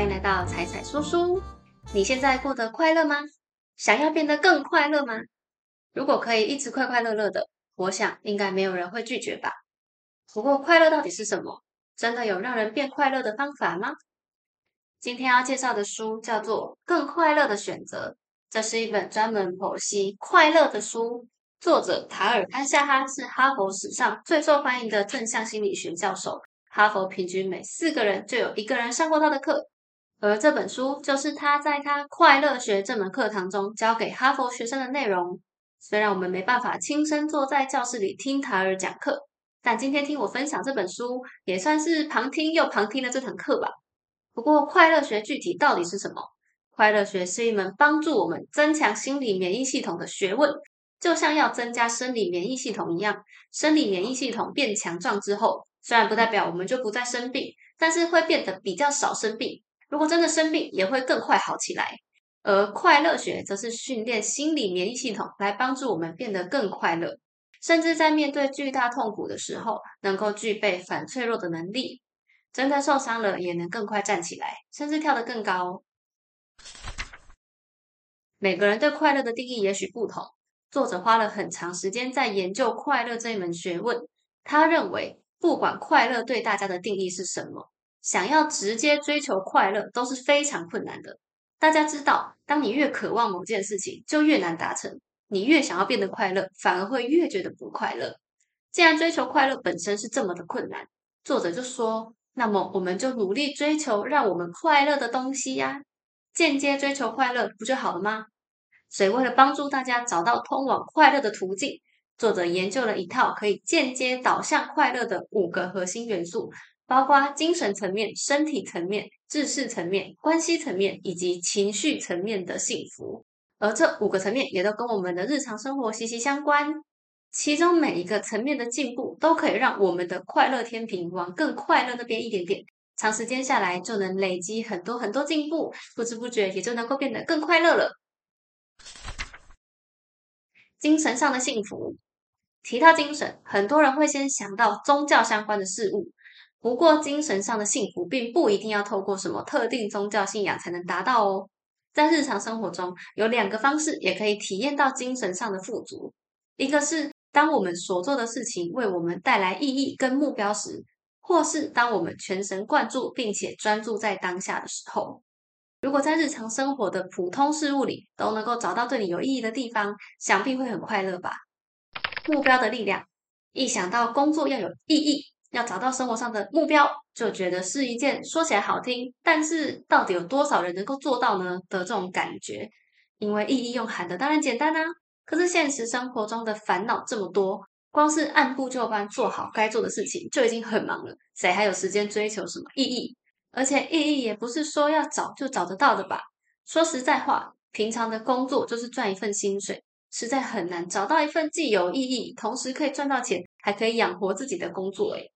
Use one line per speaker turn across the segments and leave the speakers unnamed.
欢迎来到彩彩说书。你现在过得快乐吗？想要变得更快乐吗？如果可以一直快快乐乐的，我想应该没有人会拒绝吧。不过，快乐到底是什么？真的有让人变快乐的方法吗？今天要介绍的书叫做《更快乐的选择》，这是一本专门剖析快乐的书。作者塔尔·潘夏哈是哈佛史上最受欢迎的正向心理学教授。哈佛平均每四个人就有一个人上过他的课，而这本书就是他在他快乐学这门课堂中教给哈佛学生的内容。虽然我们没办法亲身坐在教室里听塔尔讲课，但今天听我分享这本书，也算是旁听又旁听了这堂课吧。不过，快乐学具体到底是什么？快乐学是一门帮助我们增强心理免疫系统的学问，就像要增加生理免疫系统一样。生理免疫系统变强壮之后，虽然不代表我们就不再生病，但是会变得比较少生病。如果真的生病，也会更快好起来。而快乐学则是训练心理免疫系统，来帮助我们变得更快乐，甚至在面对巨大痛苦的时候，能够具备反脆弱的能力。真的受伤了，也能更快站起来，甚至跳得更高。每个人对快乐的定义也许不同。作者花了很长时间在研究快乐这一门学问。他认为，不管快乐对大家的定义是什么，想要直接追求快乐都是非常困难的。大家知道，当你越渴望某件事情，就越难达成；你越想要变得快乐，反而会越觉得不快乐。既然追求快乐本身是这么的困难，作者就说。那么，我们就努力追求让我们快乐的东西呀，间接追求快乐不就好了吗？所以，为了帮助大家找到通往快乐的途径，作者研究了一套可以间接导向快乐的五个核心元素，包括精神层面、身体层面、知识层面、关系层面以及情绪层面的幸福。而这五个层面也都跟我们的日常生活息息相关。其中每一个层面的进步，都可以让我们的快乐天平往更快乐那边一点点。长时间下来，就能累积很多很多进步，不知不觉也就能够变得更快乐了。精神上的幸福，提到精神，很多人会先想到宗教相关的事物。不过，精神上的幸福并不一定要透过什么特定宗教信仰才能达到哦。在日常生活中，有两个方式也可以体验到精神上的富足，一个是。当我们所做的事情为我们带来意义跟目标时，或是当我们全神贯注并且专注在当下的时候，如果在日常生活的普通事物里都能够找到对你有意义的地方，想必会很快乐吧。目标的力量，一想到工作要有意义，要找到生活上的目标，就觉得是一件说起来好听，但是到底有多少人能够做到呢的这种感觉。因为意义用喊的当然简单啊。可是现实生活中的烦恼这么多，光是按部就班做好该做的事情就已经很忙了，谁还有时间追求什么意义？而且意义也不是说要找就找得到的吧？说实在话，平常的工作就是赚一份薪水，实在很难找到一份既有意义，同时可以赚到钱，还可以养活自己的工作。诶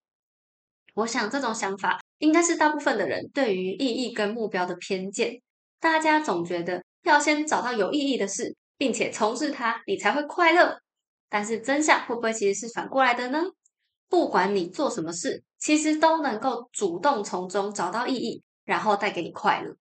我想这种想法应该是大部分的人对于意义跟目标的偏见。大家总觉得要先找到有意义的事。并且从事它，你才会快乐。但是真相会不会其实是反过来的呢？不管你做什么事，其实都能够主动从中找到意义，然后带给你快乐。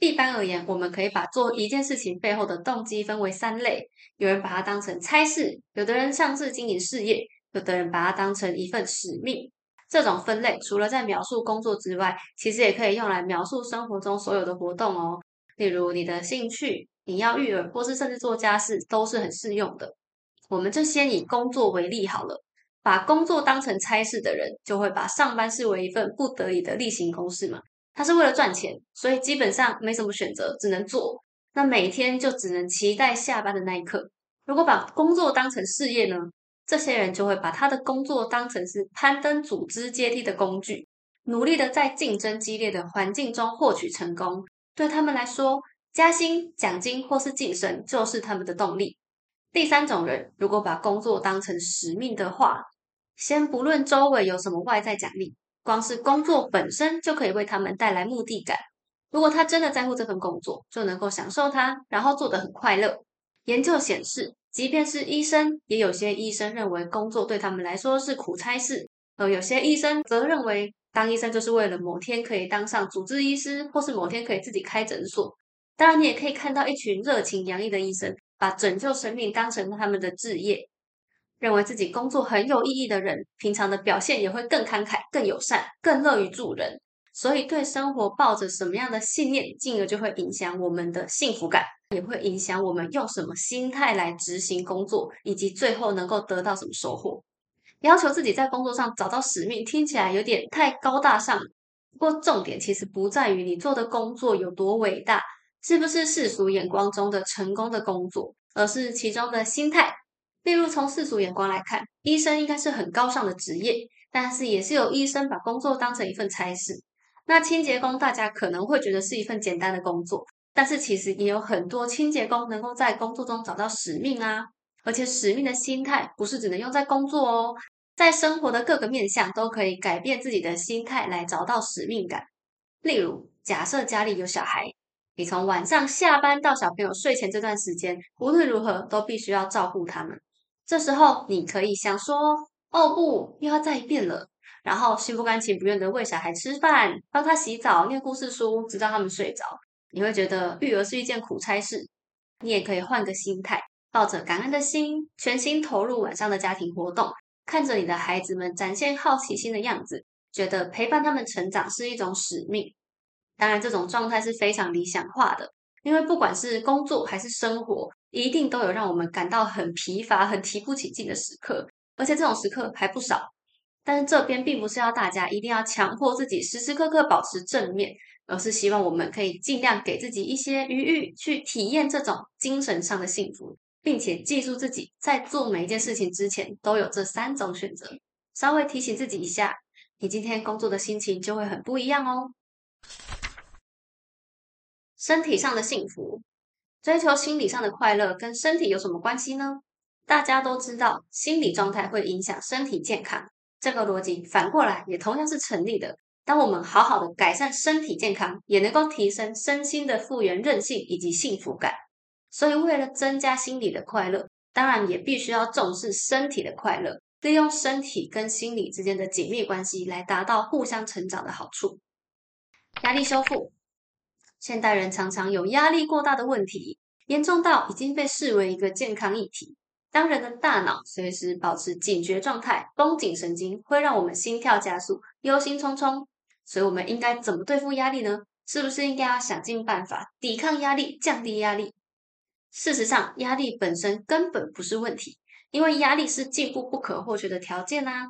一般而言，我们可以把做一件事情背后的动机分为三类：有人把它当成差事，有的人像是经营事业，有的人把它当成一份使命。这种分类除了在描述工作之外，其实也可以用来描述生活中所有的活动哦，例如你的兴趣。你要育儿，或是甚至做家事，都是很适用的。我们就先以工作为例好了。把工作当成差事的人，就会把上班视为一份不得已的例行公事嘛。他是为了赚钱，所以基本上没什么选择，只能做。那每天就只能期待下班的那一刻。如果把工作当成事业呢？这些人就会把他的工作当成是攀登组织阶梯的工具，努力的在竞争激烈的环境中获取成功。对他们来说，加薪、奖金或是晋升就是他们的动力。第三种人，如果把工作当成使命的话，先不论周围有什么外在奖励，光是工作本身就可以为他们带来目的感。如果他真的在乎这份工作，就能够享受它，然后做得很快乐。研究显示，即便是医生，也有些医生认为工作对他们来说是苦差事，而有些医生则认为，当医生就是为了某天可以当上主治医师，或是某天可以自己开诊所。当然，你也可以看到一群热情洋溢的医生，把拯救生命当成他们的职业，认为自己工作很有意义的人，平常的表现也会更慷慨、更友善、更乐于助人。所以，对生活抱着什么样的信念，进而就会影响我们的幸福感，也会影响我们用什么心态来执行工作，以及最后能够得到什么收获。要求自己在工作上找到使命，听起来有点太高大上。不过，重点其实不在于你做的工作有多伟大，是不是世俗眼光中的成功的工作，而是其中的心态。例如，从世俗眼光来看，医生应该是很高尚的职业，但是也是有医生把工作当成一份差事。那清洁工，大家可能会觉得是一份简单的工作，但是其实也有很多清洁工能够在工作中找到使命啊！而且使命的心态不是只能用在工作哦，在生活的各个面向都可以改变自己的心态来找到使命感。例如，假设家里有小孩，你从晚上下班到小朋友睡前这段时间，无论如何都必须要照顾他们。这时候，你可以想说：“哦不，又要再一遍了。”然后心不甘情不愿的喂小孩吃饭，帮他洗澡、念故事书，直到他们睡着。你会觉得育儿是一件苦差事。你也可以换个心态，抱着感恩的心，全心投入晚上的家庭活动，看着你的孩子们展现好奇心的样子，觉得陪伴他们成长是一种使命。当然，这种状态是非常理想化的，因为不管是工作还是生活，一定都有让我们感到很疲乏、很提不起劲的时刻，而且这种时刻还不少。但是这边并不是要大家一定要强迫自己时时刻刻保持正面，而是希望我们可以尽量给自己一些余裕，去体验这种精神上的幸福，并且记住自己在做每一件事情之前都有这三种选择。稍微提醒自己一下，你今天工作的心情就会很不一样哦。身体上的幸福，追求心理上的快乐，跟身体有什么关系呢？大家都知道，心理状态会影响身体健康。这个逻辑反过来也同样是成立的。当我们好好的改善身体健康，也能够提升身心的复原韧性以及幸福感。所以，为了增加心理的快乐，当然也必须要重视身体的快乐，利用身体跟心理之间的紧密关系来达到互相成长的好处。压力修复，现代人常常有压力过大的问题，严重到已经被视为一个健康议题。当人的大脑随时保持警觉状态，绷紧神经会让我们心跳加速、忧心忡忡。所以，我们应该怎么对付压力呢？是不是应该要想尽办法抵抗压力、降低压力？事实上，压力本身根本不是问题，因为压力是进步不可或缺的条件啊。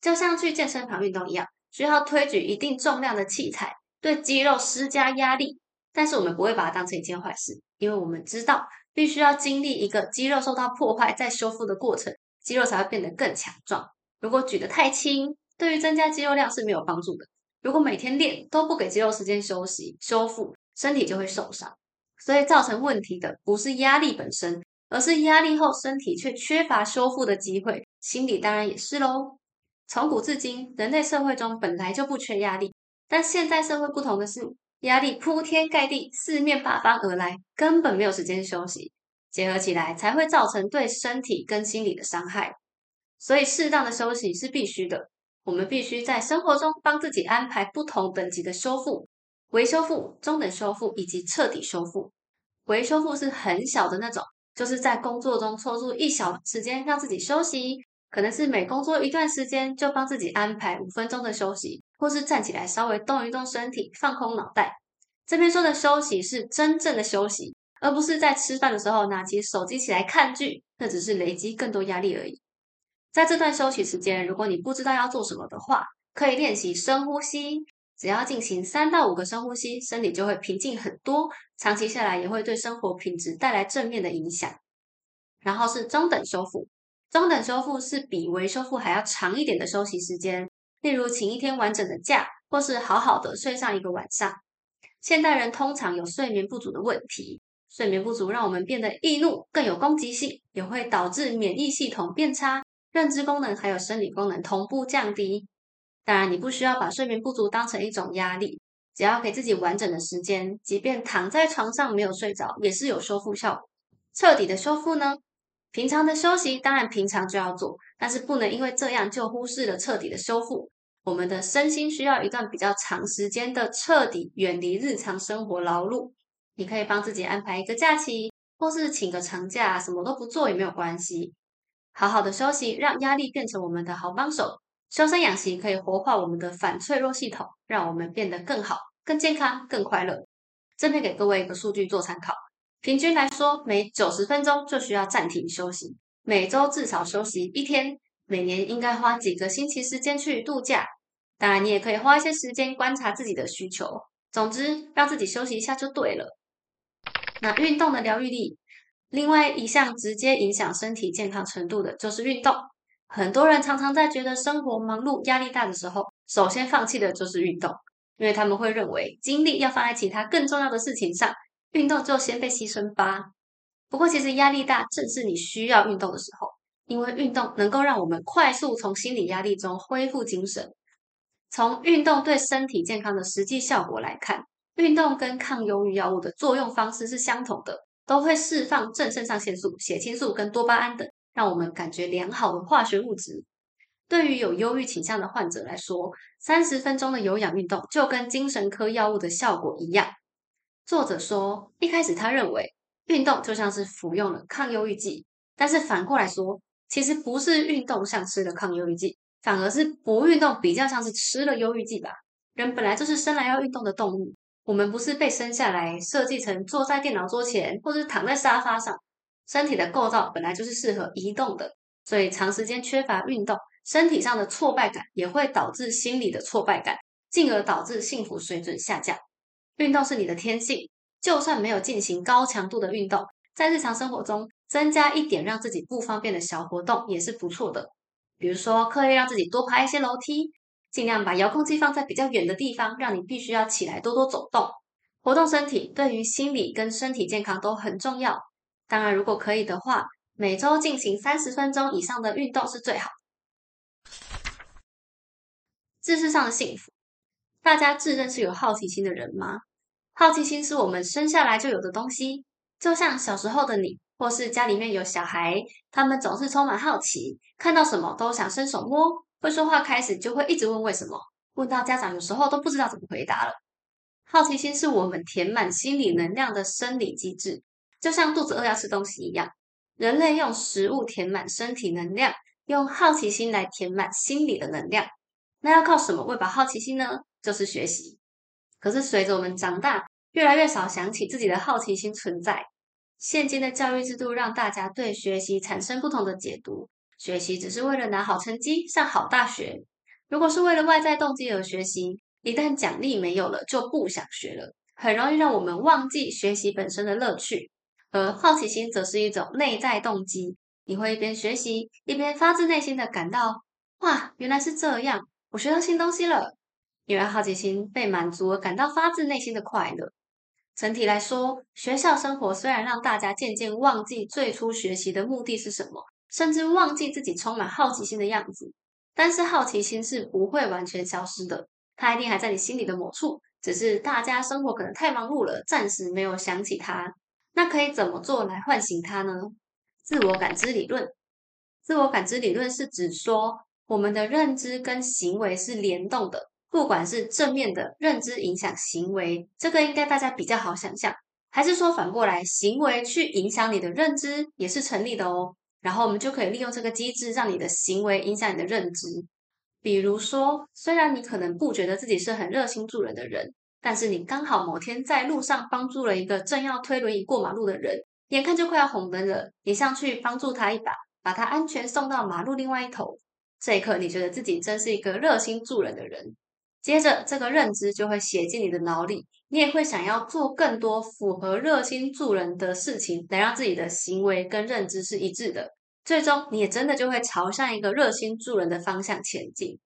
就像去健身房运动一样，需要推举一定重量的器材，对肌肉施加压力。但是，我们不会把它当成一件坏事，因为我们知道。必须要经历一个肌肉受到破坏再修复的过程，肌肉才会变得更强壮。如果举得太轻，对于增加肌肉量是没有帮助的。如果每天练都不给肌肉时间休息修复，身体就会受伤。所以造成问题的不是压力本身，而是压力后身体却缺乏修复的机会。心理当然也是喽。从古至今，人类社会中本来就不缺压力，但现在社会不同的是。压力铺天盖地，四面八方而来，根本没有时间休息，结合起来才会造成对身体跟心理的伤害。所以，适当的休息是必须的。我们必须在生活中帮自己安排不同等级的修复：维修复、中等修复以及彻底修复。维修复是很小的那种，就是在工作中抽出一小时间让自己休息，可能是每工作一段时间就帮自己安排五分钟的休息。或是站起来稍微动一动身体，放空脑袋。这边说的休息是真正的休息，而不是在吃饭的时候拿起手机起来看剧，那只是累积更多压力而已。在这段休息时间，如果你不知道要做什么的话，可以练习深呼吸。只要进行三到五个深呼吸，身体就会平静很多。长期下来也会对生活品质带来正面的影响。然后是中等修复，中等修复是比微修复还要长一点的休息时间。例如，请一天完整的假，或是好好的睡上一个晚上。现代人通常有睡眠不足的问题，睡眠不足让我们变得易怒，更有攻击性，也会导致免疫系统变差，认知功能还有生理功能同步降低。当然，你不需要把睡眠不足当成一种压力，只要给自己完整的时间，即便躺在床上没有睡着，也是有修复效果。彻底的修复呢？平常的休息当然平常就要做。但是不能因为这样就忽视了彻底的修复。我们的身心需要一段比较长时间的彻底远离日常生活劳碌。你可以帮自己安排一个假期，或是请个长假，什么都不做也没有关系。好好的休息，让压力变成我们的好帮手。修身养息可以活化我们的反脆弱系统，让我们变得更好、更健康、更快乐。这边给各位一个数据做参考：平均来说，每九十分钟就需要暂停休息，每周至少休息一天。每年应该花几个星期时间去度假，当然你也可以花一些时间观察自己的需求。总之，让自己休息一下就对了。那运动的疗愈力，另外一项直接影响身体健康程度的就是运动。很多人常常在觉得生活忙碌、压力大的时候，首先放弃的就是运动，因为他们会认为精力要放在其他更重要的事情上，运动就先被牺牲吧。不过，其实压力大正是你需要运动的时候。因为运动能够让我们快速从心理压力中恢复精神。从运动对身体健康的实际效果来看，运动跟抗忧郁药物的作用方式是相同的，都会释放正肾上腺素、血清素跟多巴胺等让我们感觉良好的化学物质。对于有忧郁倾向的患者来说，三十分钟的有氧运动就跟精神科药物的效果一样。作者说，一开始他认为运动就像是服用了抗忧郁剂，但是反过来说。其实不是运动像吃了抗忧郁剂，反而是不运动比较像是吃了忧郁剂吧。人本来就是生来要运动的动物，我们不是被生下来设计成坐在电脑桌前或者躺在沙发上，身体的构造本来就是适合移动的，所以长时间缺乏运动，身体上的挫败感也会导致心理的挫败感，进而导致幸福水准下降。运动是你的天性，就算没有进行高强度的运动，在日常生活中。增加一点让自己不方便的小活动也是不错的，比如说刻意让自己多爬一些楼梯，尽量把遥控器放在比较远的地方，让你必须要起来多多走动，活动身体对于心理跟身体健康都很重要。当然，如果可以的话，每周进行三十分钟以上的运动是最好。知识上的幸福，大家自认是有好奇心的人吗？好奇心是我们生下来就有的东西，就像小时候的你。或是家里面有小孩，他们总是充满好奇，看到什么都想伸手摸，会说话开始就会一直问为什么，问到家长有时候都不知道怎么回答了。好奇心是我们填满心理能量的生理机制，就像肚子饿要吃东西一样。人类用食物填满身体能量，用好奇心来填满心理的能量。那要靠什么喂饱好奇心呢？就是学习。可是随着我们长大，越来越少想起自己的好奇心存在。现今的教育制度让大家对学习产生不同的解读。学习只是为了拿好成绩、上好大学。如果是为了外在动机而学习，一旦奖励没有了，就不想学了，很容易让我们忘记学习本身的乐趣。而好奇心则是一种内在动机，你会一边学习，一边发自内心的感到：哇，原来是这样，我学到新东西了。因为好奇心被满足而感到发自内心的快乐。整体来说，学校生活虽然让大家渐渐忘记最初学习的目的是什么，甚至忘记自己充满好奇心的样子，但是好奇心是不会完全消失的，它一定还在你心里的某处，只是大家生活可能太忙碌了，暂时没有想起它。那可以怎么做来唤醒它呢？自我感知理论，自我感知理论是指说，我们的认知跟行为是联动的。不管是正面的认知影响行为，这个应该大家比较好想象，还是说反过来，行为去影响你的认知也是成立的哦。然后我们就可以利用这个机制，让你的行为影响你的认知。比如说，虽然你可能不觉得自己是很热心助人的人，但是你刚好某天在路上帮助了一个正要推轮椅过马路的人，眼看就快要红灯了，你上去帮助他一把，把他安全送到马路另外一头。这一刻，你觉得自己真是一个热心助人的人。接着，这个认知就会写进你的脑里，你也会想要做更多符合热心助人的事情，来让自己的行为跟认知是一致的。最终，你也真的就会朝向一个热心助人的方向前进。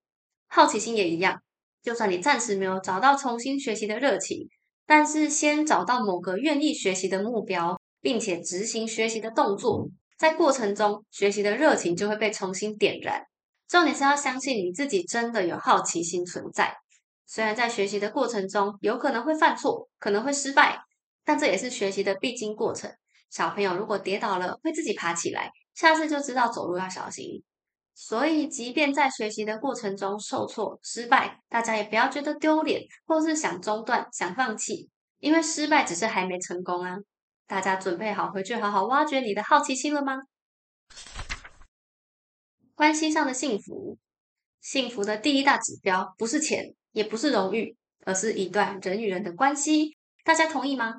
好奇心也一样，就算你暂时没有找到重新学习的热情，但是先找到某个愿意学习的目标，并且执行学习的动作，在过程中学习的热情就会被重新点燃。重点是要相信你自己真的有好奇心存在。虽然在学习的过程中有可能会犯错，可能会失败，但这也是学习的必经过程。小朋友如果跌倒了，会自己爬起来，下次就知道走路要小心。所以，即便在学习的过程中受挫、失败，大家也不要觉得丢脸，或是想中断、想放弃，因为失败只是还没成功啊！大家准备好回去好好挖掘你的好奇心了吗？关系上的幸福，幸福的第一大指标不是钱，也不是荣誉，而是一段人与人的关系。大家同意吗？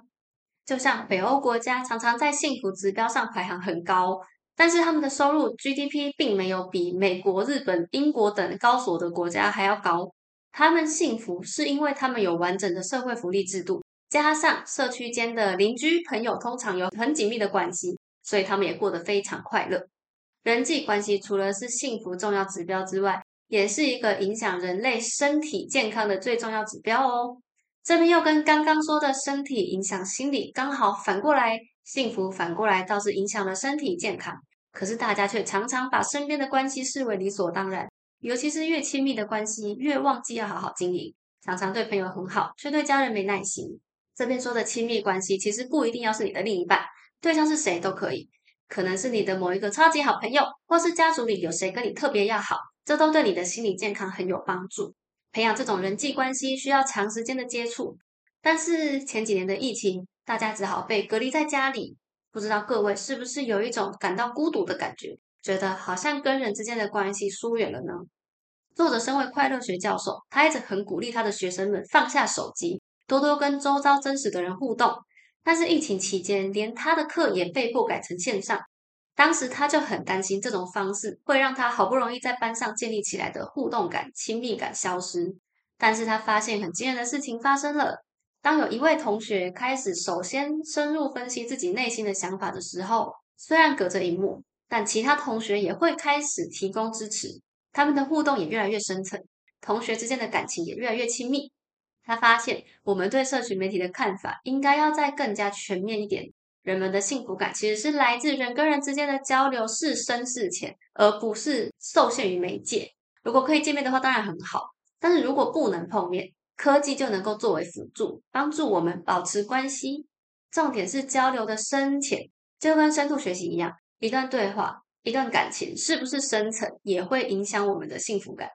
就像北欧国家常常在幸福指标上排行很高。但是他们的收入 GDP 并没有比美国、日本、英国等高所得国家还要高。他们幸福是因为他们有完整的社会福利制度，加上社区间的邻居朋友通常有很紧密的关系，所以他们也过得非常快乐。人际关系除了是幸福重要指标之外，也是一个影响人类身体健康的最重要指标哦。这边又跟刚刚说的身体影响心理刚好反过来，幸福反过来倒是影响了身体健康。可是大家却常常把身边的关系视为理所当然，尤其是越亲密的关系，越忘记要好好经营。常常对朋友很好，却对家人没耐心。这边说的亲密关系，其实不一定要是你的另一半，对象是谁都可以，可能是你的某一个超级好朋友，或是家族里有谁跟你特别要好，这都对你的心理健康很有帮助。培养这种人际关系需要长时间的接触，但是前几年的疫情，大家只好被隔离在家里。不知道各位是不是有一种感到孤独的感觉，觉得好像跟人之间的关系疏远了呢？作者身为快乐学教授，他一直很鼓励他的学生们放下手机，多多跟周遭真实的人互动。但是疫情期间，连他的课也被迫改成线上。当时他就很担心这种方式会让他好不容易在班上建立起来的互动感、亲密感消失。但是他发现很惊人的事情发生了。当有一位同学开始首先深入分析自己内心的想法的时候，虽然隔着荧幕，但其他同学也会开始提供支持，他们的互动也越来越深层，同学之间的感情也越来越亲密。他发现，我们对社群媒体的看法应该要再更加全面一点。人们的幸福感其实是来自人跟人之间的交流，是深是浅，而不是受限于媒介。如果可以见面的话，当然很好；但是如果不能碰面，科技就能够作为辅助，帮助我们保持关系。重点是交流的深浅，就跟深度学习一样，一段对话、一段感情是不是深层，也会影响我们的幸福感。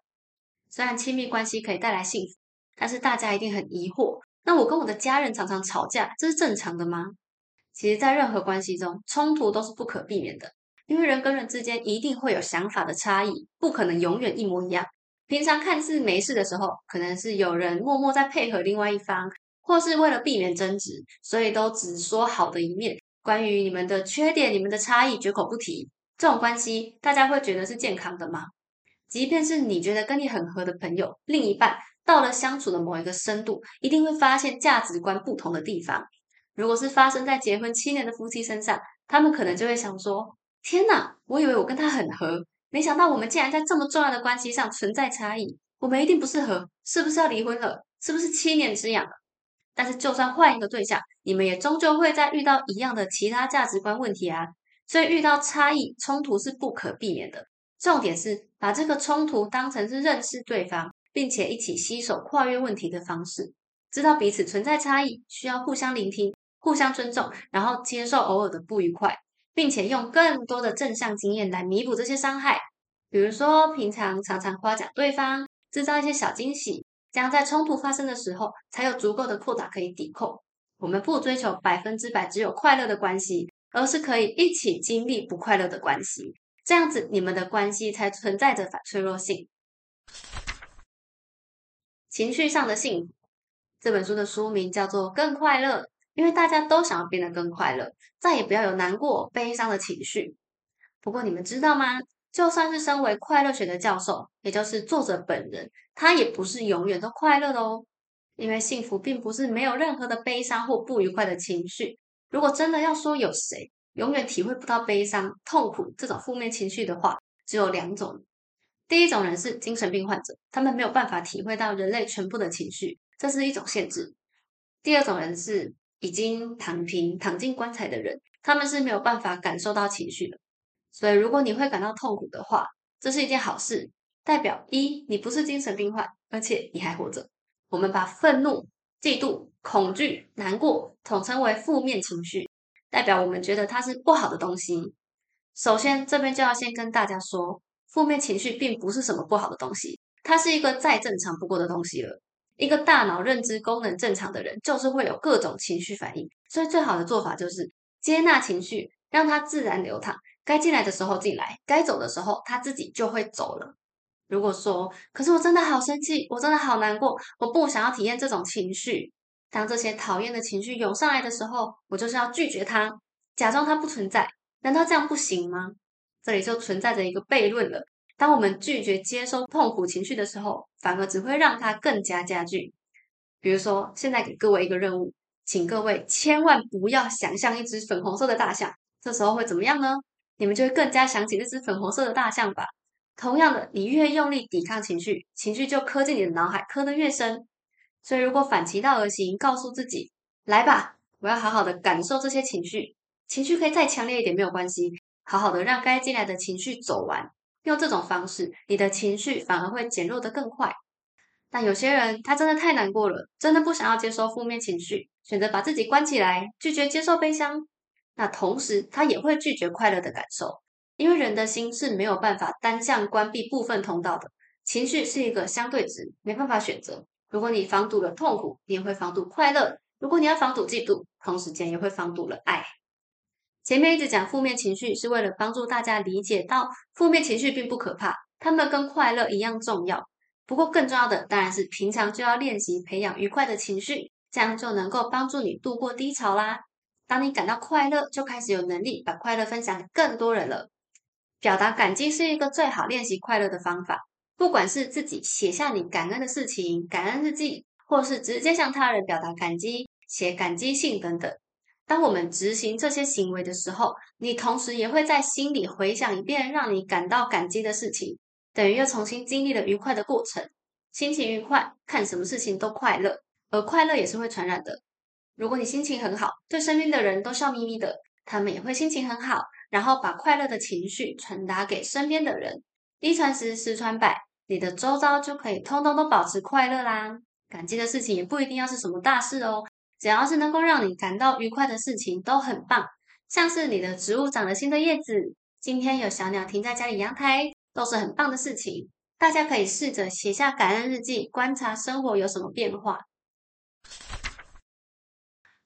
虽然亲密关系可以带来幸福，但是大家一定很疑惑：那我跟我的家人常常吵架，这是正常的吗？其实，在任何关系中，冲突都是不可避免的，因为人跟人之间一定会有想法的差异，不可能永远一模一样。平常看似没事的时候，可能是有人默默在配合另外一方，或是为了避免争执，所以都只说好的一面。关于你们的缺点、你们的差异，绝口不提。这种关系，大家会觉得是健康的吗？即便是你觉得跟你很合的朋友，另一半到了相处的某一个深度，一定会发现价值观不同的地方。如果是发生在结婚七年的夫妻身上，他们可能就会想说：“天哪，我以为我跟他很合。”没想到我们竟然在这么重要的关系上存在差异，我们一定不适合，是不是要离婚了？是不是七年之痒了？但是就算换一个对象，你们也终究会在遇到一样的其他价值观问题啊。所以遇到差异冲突是不可避免的。重点是把这个冲突当成是认识对方，并且一起携手跨越问题的方式，知道彼此存在差异，需要互相聆听、互相尊重，然后接受偶尔的不愉快。并且用更多的正向经验来弥补这些伤害，比如说平常常常夸奖对方，制造一些小惊喜，这样在冲突发生的时候才有足够的扩大可以抵扣。我们不追求百分之百只有快乐的关系，而是可以一起经历不快乐的关系，这样子你们的关系才存在着反脆弱性。情绪上的幸福，这本书的书名叫做《更快乐》。因为大家都想要变得更快乐，再也不要有难过、悲伤的情绪。不过你们知道吗？就算是身为快乐学的教授，也就是作者本人，他也不是永远都快乐的哦。因为幸福并不是没有任何的悲伤或不愉快的情绪。如果真的要说有谁永远体会不到悲伤、痛苦这种负面情绪的话，只有两种。第一种人是精神病患者，他们没有办法体会到人类全部的情绪，这是一种限制。第二种人是。已经躺平、躺进棺材的人，他们是没有办法感受到情绪的。所以，如果你会感到痛苦的话，这是一件好事，代表一你不是精神病患，而且你还活着。我们把愤怒、嫉妒、恐惧、难过统称为负面情绪，代表我们觉得它是不好的东西。首先，这边就要先跟大家说，负面情绪并不是什么不好的东西，它是一个再正常不过的东西了。一个大脑认知功能正常的人，就是会有各种情绪反应，所以最好的做法就是接纳情绪，让它自然流淌。该进来的时候进来，该走的时候它自己就会走了。如果说，可是我真的好生气，我真的好难过，我不想要体验这种情绪。当这些讨厌的情绪涌上来的时候，我就是要拒绝它，假装它不存在。难道这样不行吗？这里就存在着一个悖论了。当我们拒绝接收痛苦情绪的时候，反而只会让它更加加剧。比如说，现在给各位一个任务，请各位千万不要想象一只粉红色的大象。这时候会怎么样呢？你们就会更加想起那只粉红色的大象吧。同样的，你越用力抵抗情绪，情绪就磕进你的脑海，磕得越深。所以，如果反其道而行，告诉自己：“来吧，我要好好的感受这些情绪。情绪可以再强烈一点没有关系，好好的让该进来的情绪走完。”用这种方式，你的情绪反而会减弱的更快。但有些人他真的太难过了，真的不想要接受负面情绪，选择把自己关起来，拒绝接受悲伤。那同时，他也会拒绝快乐的感受，因为人的心是没有办法单向关闭部分通道的。情绪是一个相对值，没办法选择。如果你防堵了痛苦，你也会防堵快乐；如果你要防堵嫉妒，同时间也会防堵了爱。前面一直讲负面情绪，是为了帮助大家理解到负面情绪并不可怕，他们跟快乐一样重要。不过更重要的当然是平常就要练习培养愉快的情绪，这样就能够帮助你度过低潮啦。当你感到快乐，就开始有能力把快乐分享给更多人了。表达感激是一个最好练习快乐的方法，不管是自己写下你感恩的事情、感恩日记，或是直接向他人表达感激、写感激信等等。当我们执行这些行为的时候，你同时也会在心里回想一遍让你感到感激的事情，等于又重新经历了愉快的过程。心情愉快，看什么事情都快乐，而快乐也是会传染的。如果你心情很好，对身边的人都笑眯眯的，他们也会心情很好，然后把快乐的情绪传达给身边的人。一传十，十传百，你的周遭就可以通通都保持快乐啦。感激的事情也不一定要是什么大事哦。只要是能够让你感到愉快的事情都很棒，像是你的植物长了新的叶子，今天有小鸟停在家里阳台，都是很棒的事情。大家可以试着写下感恩日记，观察生活有什么变化。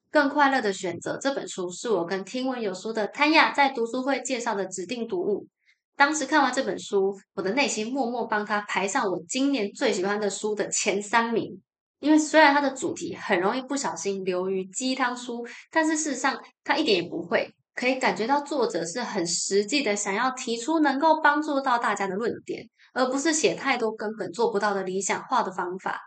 更快乐的选择这本书是我跟听闻有书的潘亚在读书会介绍的指定读物。当时看完这本书，我的内心默默帮他排上我今年最喜欢的书的前三名。因为虽然它的主题很容易不小心流于鸡汤书，但是事实上它一点也不会，可以感觉到作者是很实际的，想要提出能够帮助到大家的论点，而不是写太多根本做不到的理想化的方法。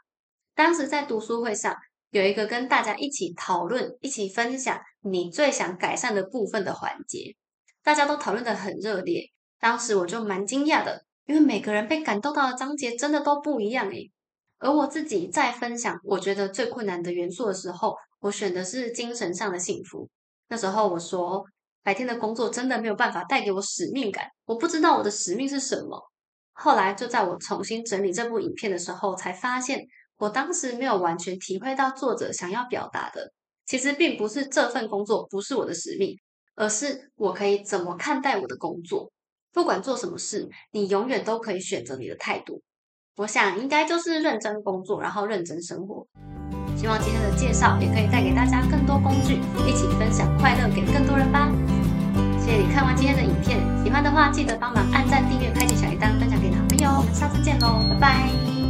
当时在读书会上，有一个跟大家一起讨论、一起分享你最想改善的部分的环节，大家都讨论的很热烈。当时我就蛮惊讶的，因为每个人被感动到的章节真的都不一样诶。而我自己在分享我觉得最困难的元素的时候，我选的是精神上的幸福。那时候我说，白天的工作真的没有办法带给我使命感，我不知道我的使命是什么。后来就在我重新整理这部影片的时候，才发现我当时没有完全体会到作者想要表达的，其实并不是这份工作不是我的使命，而是我可以怎么看待我的工作。不管做什么事，你永远都可以选择你的态度。我想应该就是认真工作，然后认真生活。希望今天的介绍也可以带给大家更多工具，一起分享快乐给更多人吧。谢谢你看完今天的影片，喜欢的话记得帮忙按赞、订阅、开启小铃铛，分享给好朋友。我们下次见喽，拜拜。